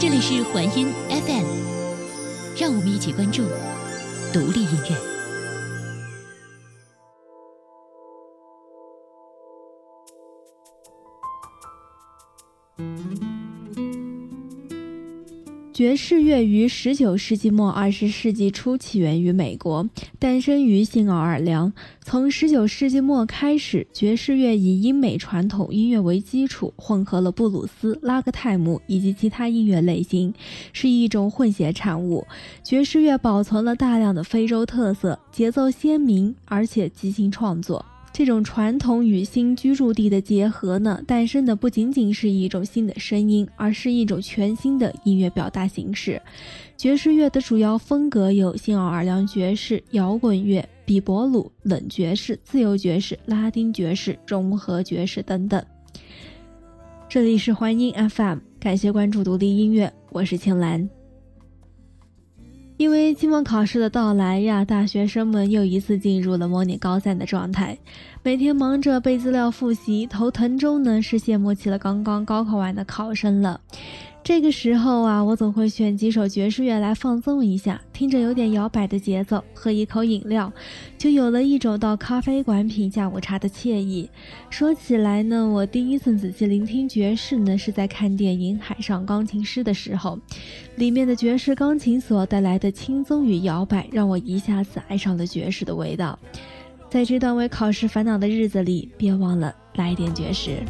这里是环音 FM，让我们一起关注独立音乐。爵士乐于十九世纪末二十世纪初起源于美国，诞生于新奥尔良。从十九世纪末开始，爵士乐以英美传统音乐为基础，混合了布鲁斯、拉格泰姆以及其他音乐类型，是一种混血产物。爵士乐保存了大量的非洲特色，节奏鲜明，而且即兴创作。这种传统与新居住地的结合呢，诞生的不仅仅是一种新的声音，而是一种全新的音乐表达形式。爵士乐的主要风格有新奥尔良爵士、摇滚乐、比伯鲁、冷爵士、自由爵士、拉丁爵士、融合爵士等等。这里是欢音 FM，感谢关注独立音乐，我是青兰。因为期末考试的到来呀，大学生们又一次进入了模拟高三的状态，每天忙着背资料复习，头疼中呢是羡慕起了刚刚高考完的考生了。这个时候啊，我总会选几首爵士乐来放松一下，听着有点摇摆的节奏，喝一口饮料，就有了一种到咖啡馆品下午茶的惬意。说起来呢，我第一次仔细聆听爵士呢，是在看电影《海上钢琴师》的时候，里面的爵士钢琴所带来的轻松与摇摆，让我一下子爱上了爵士的味道。在这段为考试烦恼的日子里，别忘了来点绝食。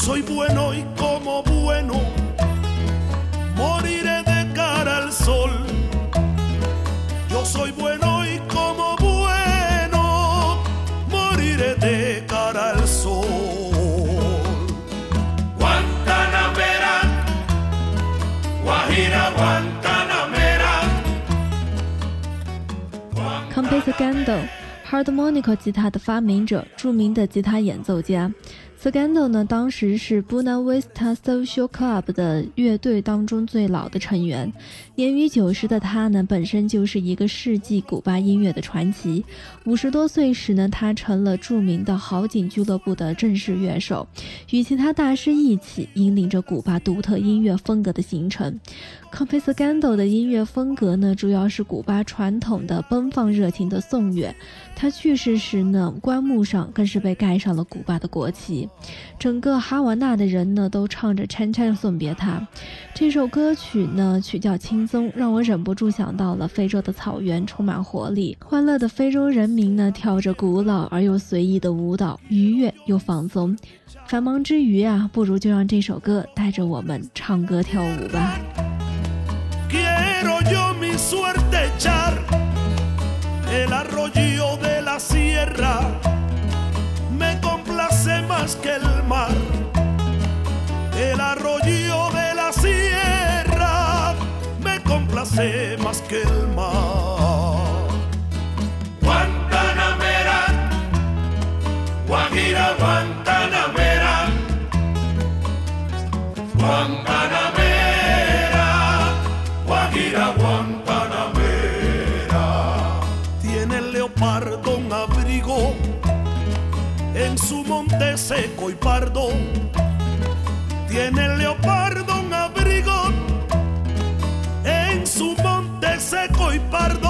Soy bueno y como bueno moriré de cara al sol. Yo soy bueno y como bueno moriré de cara al sol. Guantanamera, Guajira Guantanamera. Composer Gando, harmonical 吉他的发明者，著名的吉他演奏家。Scandal 呢，当时是 Buena Vista Social Club 的乐队当中最老的成员。年逾九十的他呢，本身就是一个世纪古巴音乐的传奇。五十多岁时呢，他成了著名的好景俱乐部的正式乐手，与其他大师一起引领着古巴独特音乐风格的形成。c o m p a s Scandal 的音乐风格呢，主要是古巴传统的奔放热情的颂乐。他去世时呢，棺木上更是被盖上了古巴的国旗。整个哈瓦那的人呢，都唱着《Chan Chan》送别他。这首歌曲呢，曲调轻松，让我忍不住想到了非洲的草原，充满活力。欢乐的非洲人民呢，跳着古老而又随意的舞蹈，愉悦又放松。繁忙之余啊，不如就让这首歌带着我们唱歌跳舞吧。el arroyo de la sierra me complace más que el mar. El arroyo de la sierra me complace más que el mar. Guantanamera, Guajira Guantanamera, Guantanamera. Seco y pardo. Tiene el leopardo un abrigo en su monte seco y pardo.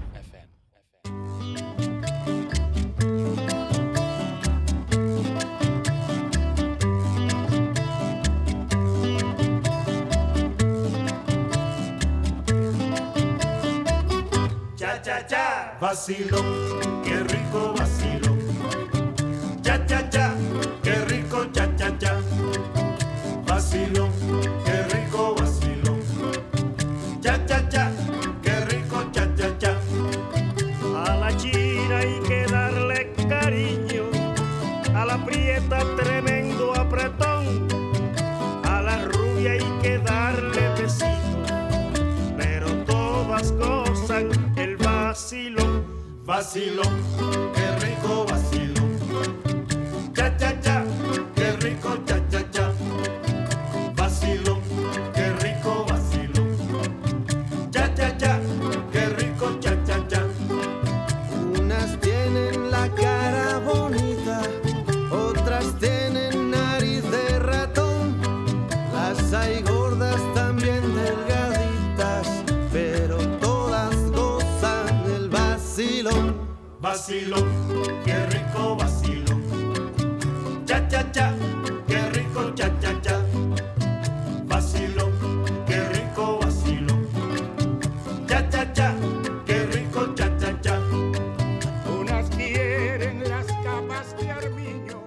Cha cha vacilón, qué rico vacilón. vacilón. vacilo, qué rico vacilo. Cha cha cha, qué rico cha cha cha. Vacilo, qué rico vacilo. Cha cha cha, qué rico cha cha cha. Unas quieren las capas de armiño.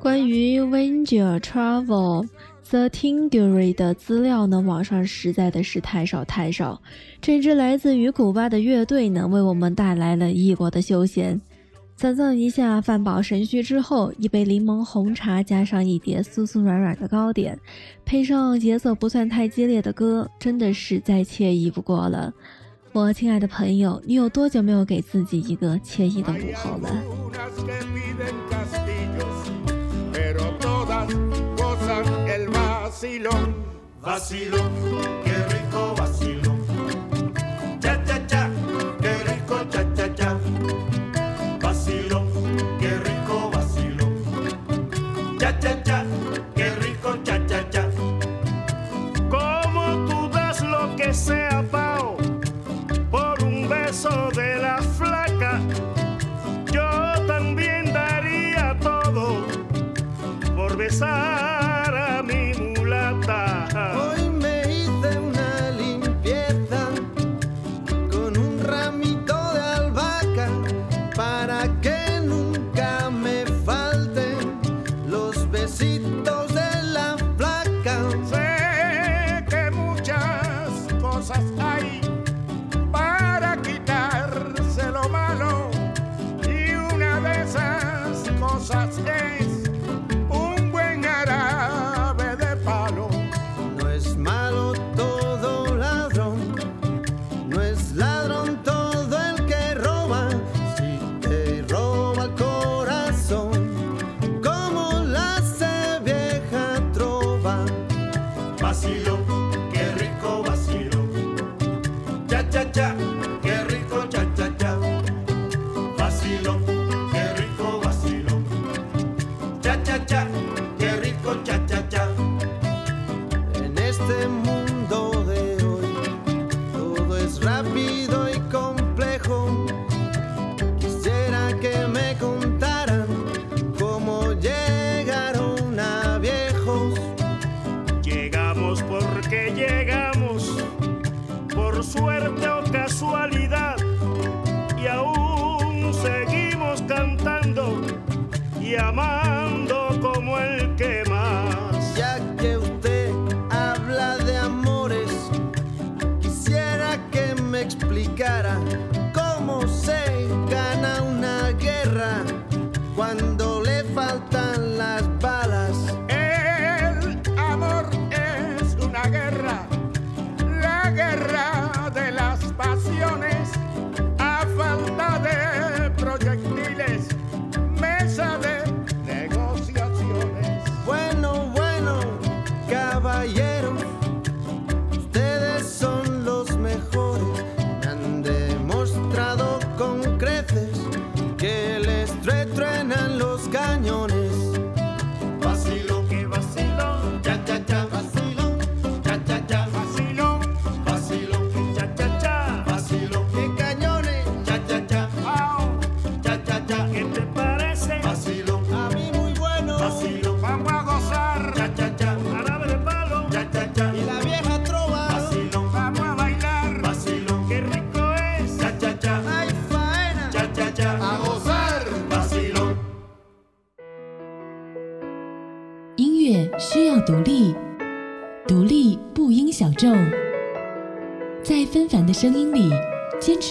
关于 Winter Travel the Tingury 的资料呢，网上实在的是太少太少。这支来自于古巴的乐队呢，为我们带来了异国的休闲。想象一下，饭饱神虚之后，一杯柠檬红茶，加上一碟酥酥软软的糕点，配上节奏不算太激烈的歌，真的是再惬意不过了。我亲爱的朋友，你有多久没有给自己一个惬意的午后了？vacilón, vacilón, qué rico vacilón.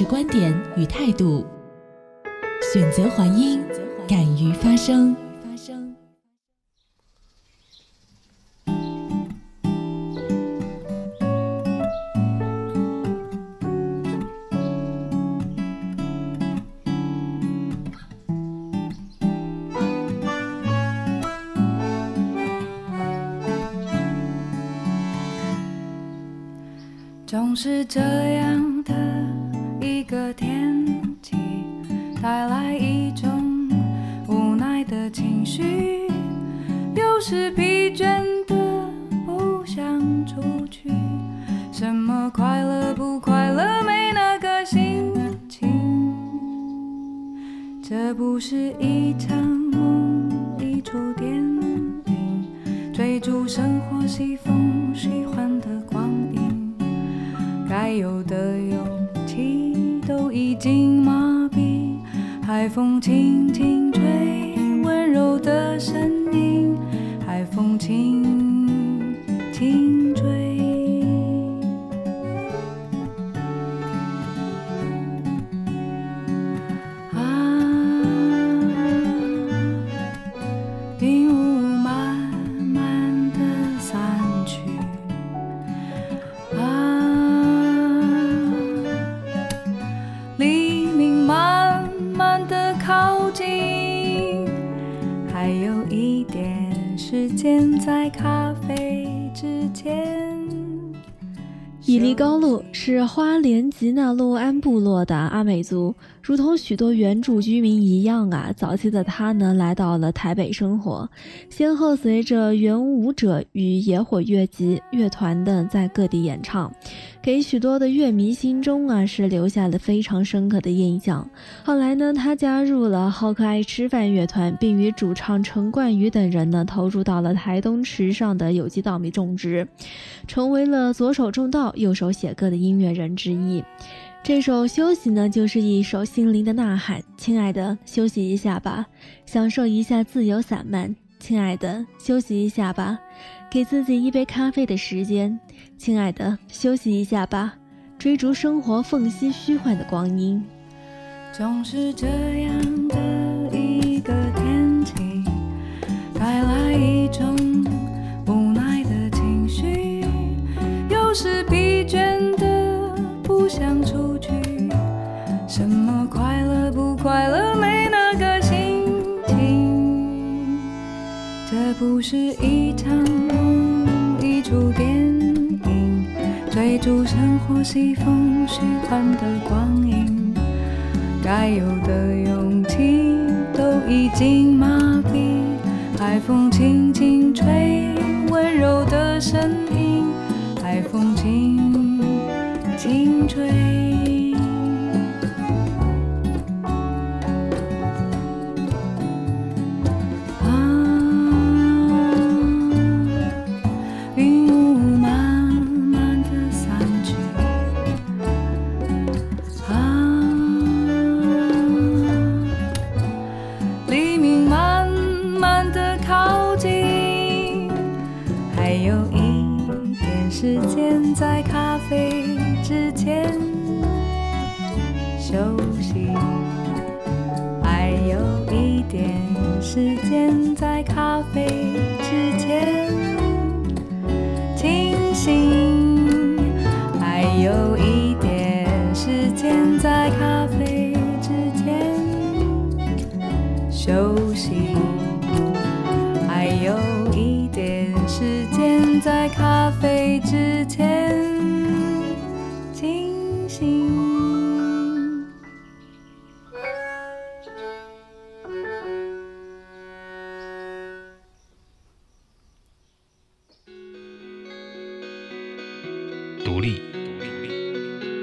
是观点与态度，选择还音，敢于发声。总是这样。绪，有时疲倦的不想出去。什么快乐不快乐，没那个心情。这不是一场梦，一出电影，追逐生活西风虚幻的光影，该有的勇气都已经麻痹。海风轻轻吹，柔的声音，海风轻落的阿美族，如同许多原住居民一样啊，早期的他呢来到了台北生活，先后随着原舞者与野火乐集乐团的在各地演唱，给许多的乐迷心中啊是留下了非常深刻的印象。后来呢，他加入了好可爱吃饭乐团，并与主唱陈冠宇等人呢投入到了台东池上的有机稻米种植，成为了左手种稻。右手写歌的音乐人之一，这首《休息》呢，就是一首心灵的呐喊。亲爱的，休息一下吧，享受一下自由散漫。亲爱的，休息一下吧，给自己一杯咖啡的时间。亲爱的，休息一下吧，追逐生活缝隙虚幻的光阴。总是这样的一个天气，带来一种无奈的情绪，有时疲倦的不想出。什么快乐不快乐，没那个心情。这不是一场梦，一出电影，追逐生活西风虚幻的光影。该有的勇气都已经麻痹，海风轻轻吹，温柔的声音，海风轻轻吹。有一点时间在咖啡之前。休息，还有一点时间在咖啡之前。清醒，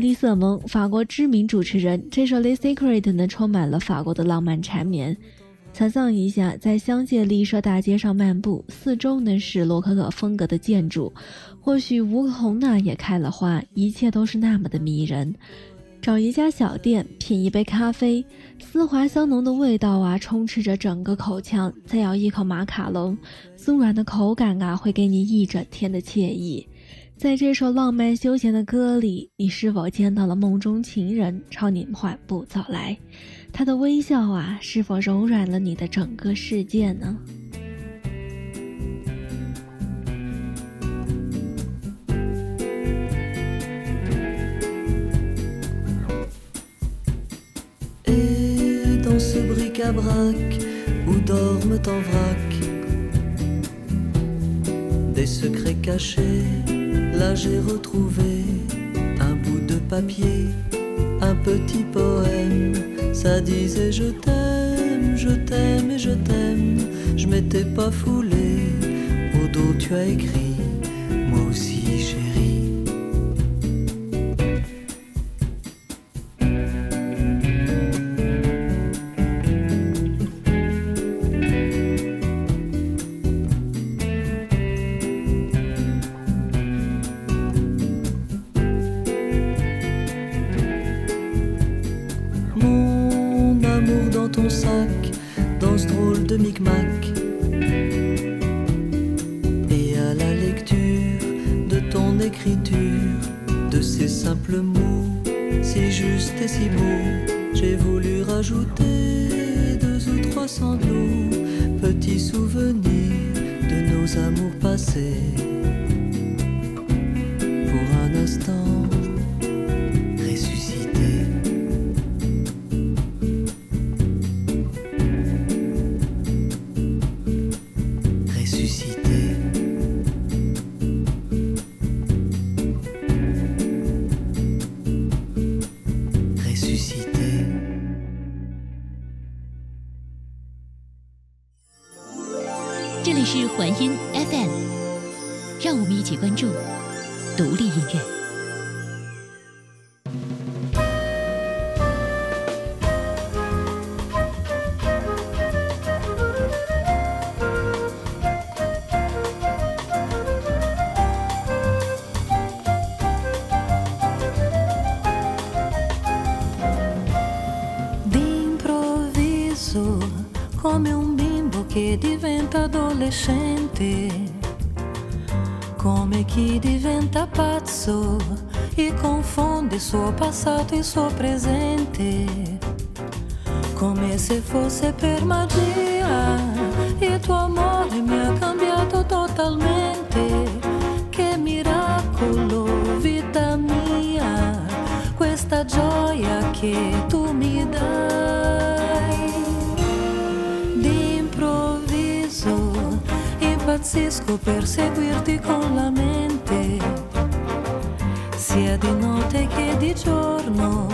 丽瑟蒙》，法国知名主持人。这首《The Secret》呢，充满了法国的浪漫缠绵。想象一下，在香榭丽舍大街上漫步，四周呢是洛可可风格的建筑，或许梧桐呢也开了花，一切都是那么的迷人。找一家小店，品一杯咖啡，丝滑香浓的味道啊，充斥着整个口腔。再咬一口马卡龙，酥软的口感啊，会给你一整天的惬意。在这首浪漫休闲的歌里，你是否见到了梦中情人朝你缓步走来？他的微笑啊，是否柔软了你的整个世界呢？Et dans ce bric-à-brac où dorment en vrac des secrets cachés. Là j'ai retrouvé un bout de papier, un petit poème. Ça disait je t'aime, je t'aime et je t'aime. Je m'étais pas foulé, au dos tu as écrit, simple mot, si juste et si beau. J'ai voulu rajouter deux ou trois sanglots, petits souvenirs de nos amours passés. Adolescente, come chi diventa pazzo e confonde suo passato e suo presente, come se fosse per magia. Impazzisco per seguirti con la mente, sia di notte che di giorno,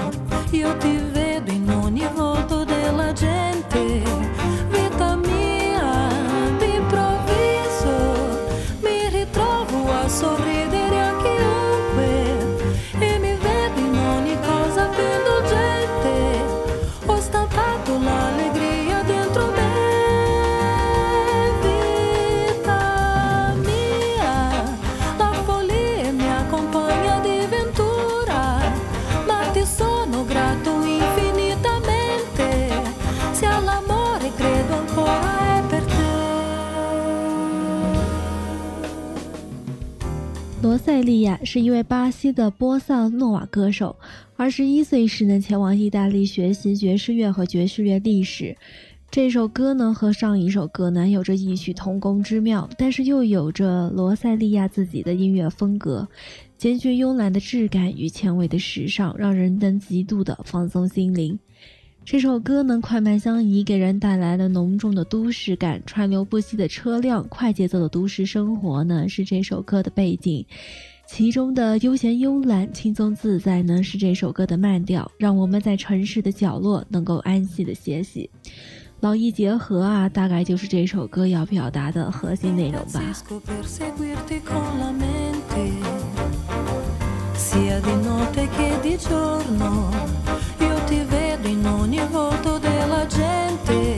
塞利亚是一位巴西的波萨诺瓦歌手。二十一岁时呢，前往意大利学习爵士乐和爵士乐历史。这首歌呢，和上一首歌呢有着异曲同工之妙，但是又有着罗塞利亚自己的音乐风格，兼具慵懒的质感与前卫的时尚，让人能极度的放松心灵。这首歌呢，快慢相宜，给人带来了浓重的都市感。川流不息的车辆，快节奏的都市生活呢，是这首歌的背景。其中的悠闲慵懒、轻松自在呢，是这首歌的慢调，让我们在城市的角落能够安息的歇息。劳逸结合啊，大概就是这首歌要表达的核心内容吧。non il volto della gente.